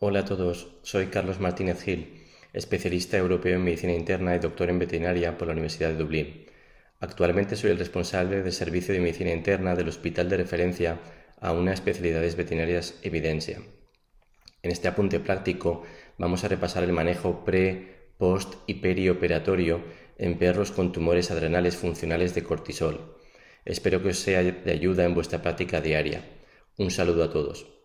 Hola a todos, soy Carlos Martínez Gil, especialista europeo en medicina interna y doctor en veterinaria por la Universidad de Dublín. Actualmente soy el responsable del servicio de medicina interna del Hospital de Referencia a una especialidades veterinarias Evidencia. En este apunte práctico vamos a repasar el manejo pre, post y perioperatorio en perros con tumores adrenales funcionales de cortisol. Espero que os sea de ayuda en vuestra práctica diaria. Un saludo a todos.